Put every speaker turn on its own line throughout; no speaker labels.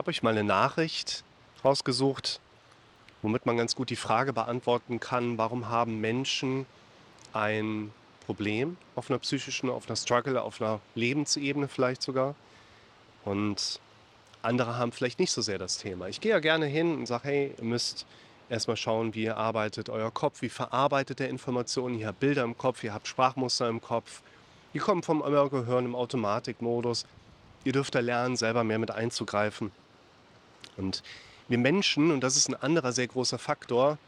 habe euch mal eine Nachricht rausgesucht, womit man ganz gut die Frage beantworten kann, warum haben Menschen ein Problem auf einer psychischen, auf einer Struggle, auf einer Lebensebene vielleicht sogar. Und andere haben vielleicht nicht so sehr das Thema. Ich gehe ja gerne hin und sage, hey, ihr müsst erstmal schauen, wie ihr arbeitet euer Kopf, wie verarbeitet der Informationen. Ihr habt Bilder im Kopf, ihr habt Sprachmuster im Kopf. Die kommen vom Gehirn im Automatikmodus. Ihr dürft da lernen, selber mehr mit einzugreifen. Und wir Menschen, und das ist ein anderer sehr großer Faktor,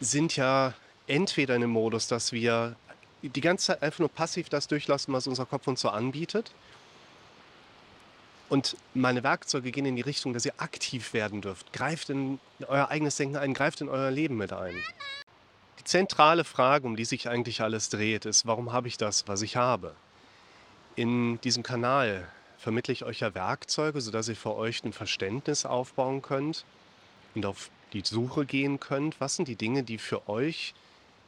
sind ja entweder in dem Modus, dass wir die ganze Zeit einfach nur passiv das durchlassen, was unser Kopf uns so anbietet. Und meine Werkzeuge gehen in die Richtung, dass ihr aktiv werden dürft. Greift in euer eigenes Denken ein, greift in euer Leben mit ein. Die zentrale Frage, um die sich eigentlich alles dreht, ist, warum habe ich das, was ich habe? In diesem Kanal vermittle ich euch ja Werkzeuge, sodass ihr für euch ein Verständnis aufbauen könnt und auf die Suche gehen könnt. Was sind die Dinge, die für euch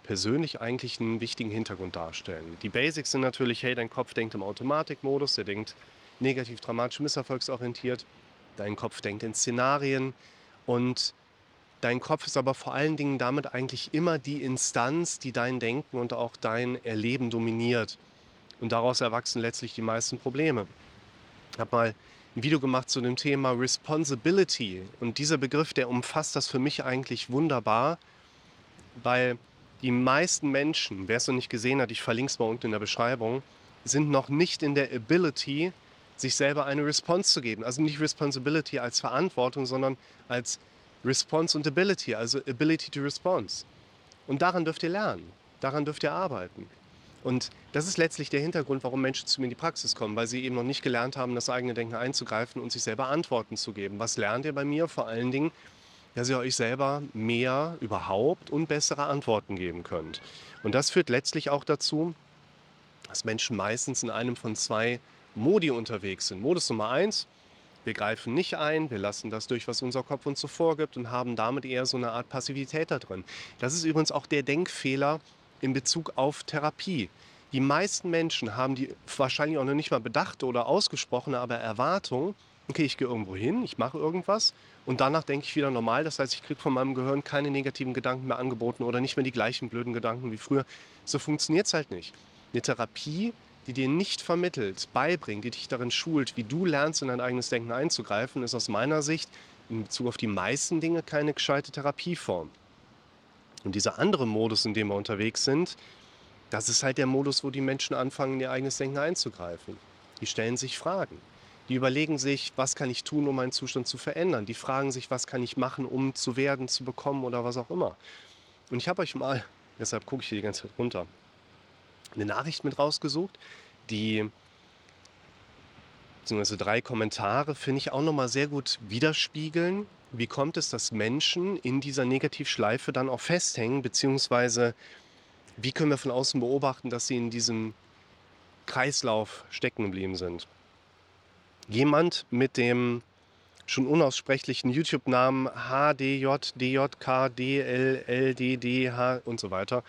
persönlich eigentlich einen wichtigen Hintergrund darstellen? Die Basics sind natürlich, hey, dein Kopf denkt im Automatikmodus, der denkt negativ, dramatisch, misserfolgsorientiert. Dein Kopf denkt in Szenarien und dein Kopf ist aber vor allen Dingen damit eigentlich immer die Instanz, die dein Denken und auch dein Erleben dominiert. Und daraus erwachsen letztlich die meisten Probleme. Habe mal ein Video gemacht zu dem Thema Responsibility. Und dieser Begriff, der umfasst das für mich eigentlich wunderbar, weil die meisten Menschen, wer es noch nicht gesehen hat, ich verlinke es mal unten in der Beschreibung, sind noch nicht in der Ability, sich selber eine Response zu geben. Also nicht Responsibility als Verantwortung, sondern als Response und Ability, also Ability to Response. Und daran dürft ihr lernen, daran dürft ihr arbeiten. Und das ist letztlich der Hintergrund, warum Menschen zu mir in die Praxis kommen, weil sie eben noch nicht gelernt haben, das eigene Denken einzugreifen und sich selber Antworten zu geben. Was lernt ihr bei mir? Vor allen Dingen, dass ihr euch selber mehr überhaupt und bessere Antworten geben könnt. Und das führt letztlich auch dazu, dass Menschen meistens in einem von zwei Modi unterwegs sind. Modus Nummer eins, wir greifen nicht ein, wir lassen das durch, was unser Kopf uns so vorgibt und haben damit eher so eine Art Passivität da drin. Das ist übrigens auch der Denkfehler, in Bezug auf Therapie. Die meisten Menschen haben die wahrscheinlich auch noch nicht mal bedachte oder ausgesprochene, aber Erwartung, okay, ich gehe irgendwo hin, ich mache irgendwas und danach denke ich wieder normal. Das heißt, ich kriege von meinem Gehirn keine negativen Gedanken mehr angeboten oder nicht mehr die gleichen blöden Gedanken wie früher. So funktioniert es halt nicht. Eine Therapie, die dir nicht vermittelt, beibringt, die dich darin schult, wie du lernst, in dein eigenes Denken einzugreifen, ist aus meiner Sicht in Bezug auf die meisten Dinge keine gescheite Therapieform. Und dieser andere Modus, in dem wir unterwegs sind, das ist halt der Modus, wo die Menschen anfangen, ihr eigenes Denken einzugreifen. Die stellen sich Fragen. Die überlegen sich, was kann ich tun, um meinen Zustand zu verändern. Die fragen sich, was kann ich machen, um zu werden, zu bekommen oder was auch immer. Und ich habe euch mal, deshalb gucke ich hier die ganze Zeit runter, eine Nachricht mit rausgesucht, die beziehungsweise drei Kommentare, finde ich auch nochmal sehr gut widerspiegeln, wie kommt es, dass Menschen in dieser Negativschleife dann auch festhängen, beziehungsweise wie können wir von außen beobachten, dass sie in diesem Kreislauf stecken geblieben sind? Jemand mit dem schon unaussprechlichen YouTube-Namen HDJ, DJK, DLLDDH und so weiter.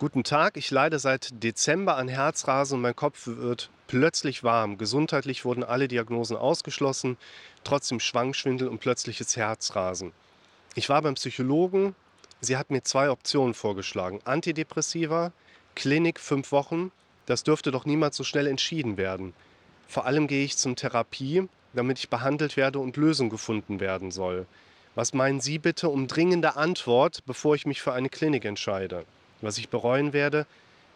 Guten Tag, ich leide seit Dezember an Herzrasen und mein Kopf wird plötzlich warm. Gesundheitlich wurden alle Diagnosen ausgeschlossen, trotzdem Schwangschwindel und plötzliches Herzrasen. Ich war beim Psychologen, sie hat mir zwei Optionen vorgeschlagen. Antidepressiva, Klinik fünf Wochen, das dürfte doch niemals so schnell entschieden werden. Vor allem gehe ich zum Therapie, damit ich behandelt werde und Lösung gefunden werden soll. Was meinen Sie bitte um dringende Antwort, bevor ich mich für eine Klinik entscheide? Was ich bereuen werde,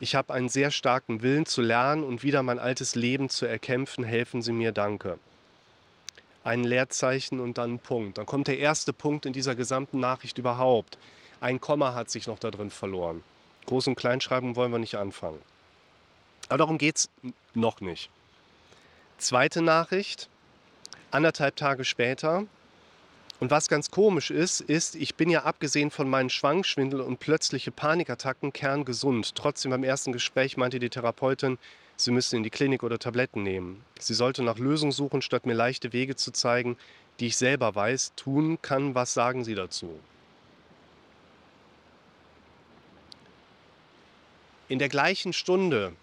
ich habe einen sehr starken Willen zu lernen und wieder mein altes Leben zu erkämpfen. Helfen Sie mir, danke. Ein Leerzeichen und dann ein Punkt. Dann kommt der erste Punkt in dieser gesamten Nachricht überhaupt. Ein Komma hat sich noch da drin verloren. Groß- und Kleinschreiben wollen wir nicht anfangen. Aber darum geht es noch nicht. Zweite Nachricht, anderthalb Tage später, und was ganz komisch ist, ist, ich bin ja abgesehen von meinen Schwangschwindel und plötzliche Panikattacken kerngesund. Trotzdem beim ersten Gespräch meinte die Therapeutin, sie müsste in die Klinik oder Tabletten nehmen. Sie sollte nach Lösungen suchen, statt mir leichte Wege zu zeigen, die ich selber weiß, tun kann. Was sagen Sie dazu? In der gleichen Stunde,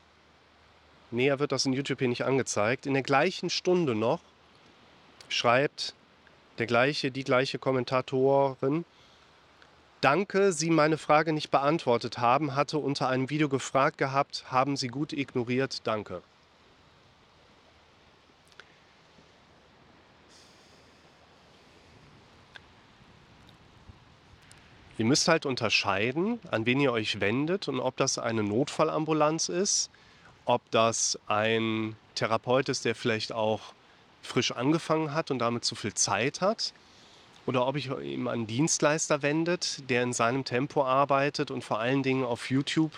näher wird das in YouTube hier nicht angezeigt, in der gleichen Stunde noch schreibt der gleiche, die gleiche Kommentatorin. Danke, Sie meine Frage nicht beantwortet haben, hatte unter einem Video gefragt gehabt, haben Sie gut ignoriert, danke. Ihr müsst halt unterscheiden, an wen ihr euch wendet und ob das eine Notfallambulanz ist, ob das ein Therapeut ist, der vielleicht auch frisch angefangen hat und damit zu viel Zeit hat, oder ob ich ihm einen Dienstleister wendet, der in seinem Tempo arbeitet und vor allen Dingen auf YouTube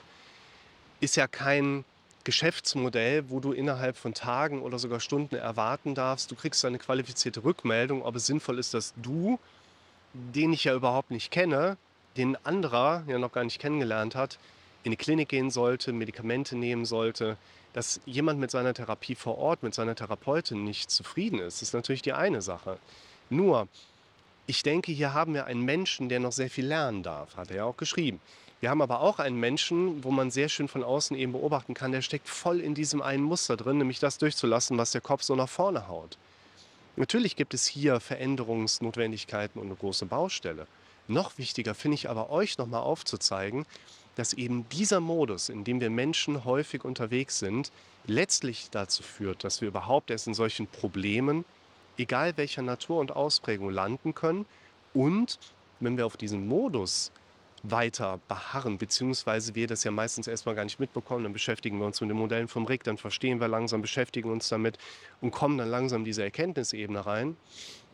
ist ja kein Geschäftsmodell, wo du innerhalb von Tagen oder sogar Stunden erwarten darfst. Du kriegst eine qualifizierte Rückmeldung, ob es sinnvoll ist, dass du, den ich ja überhaupt nicht kenne, den anderer ja noch gar nicht kennengelernt hat, in die Klinik gehen sollte, Medikamente nehmen sollte, dass jemand mit seiner Therapie vor Ort, mit seiner Therapeutin nicht zufrieden ist, ist natürlich die eine Sache. Nur, ich denke, hier haben wir einen Menschen, der noch sehr viel lernen darf, hat er ja auch geschrieben. Wir haben aber auch einen Menschen, wo man sehr schön von außen eben beobachten kann, der steckt voll in diesem einen Muster drin, nämlich das durchzulassen, was der Kopf so nach vorne haut. Natürlich gibt es hier Veränderungsnotwendigkeiten und eine große Baustelle. Noch wichtiger finde ich aber euch nochmal aufzuzeigen, dass eben dieser Modus, in dem wir Menschen häufig unterwegs sind, letztlich dazu führt, dass wir überhaupt erst in solchen Problemen, egal welcher Natur und Ausprägung, landen können. Und wenn wir auf diesen Modus weiter beharren, beziehungsweise wir das ja meistens erstmal gar nicht mitbekommen, dann beschäftigen wir uns mit den Modellen vom Rick, dann verstehen wir langsam, beschäftigen uns damit und kommen dann langsam in diese Erkenntnisebene rein.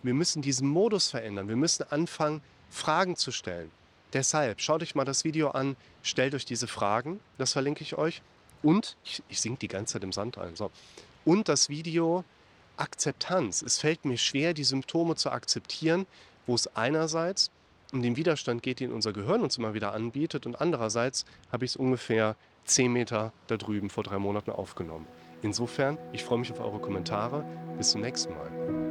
Wir müssen diesen Modus verändern. Wir müssen anfangen, Fragen zu stellen. Deshalb schaut euch mal das Video an, stellt euch diese Fragen, das verlinke ich euch. Und, ich, ich sink die ganze Zeit im Sand ein, so. Und das Video Akzeptanz. Es fällt mir schwer, die Symptome zu akzeptieren, wo es einerseits um den Widerstand geht, den unser Gehirn uns immer wieder anbietet, und andererseits habe ich es ungefähr 10 Meter da drüben vor drei Monaten aufgenommen. Insofern, ich freue mich auf eure Kommentare. Bis zum nächsten Mal.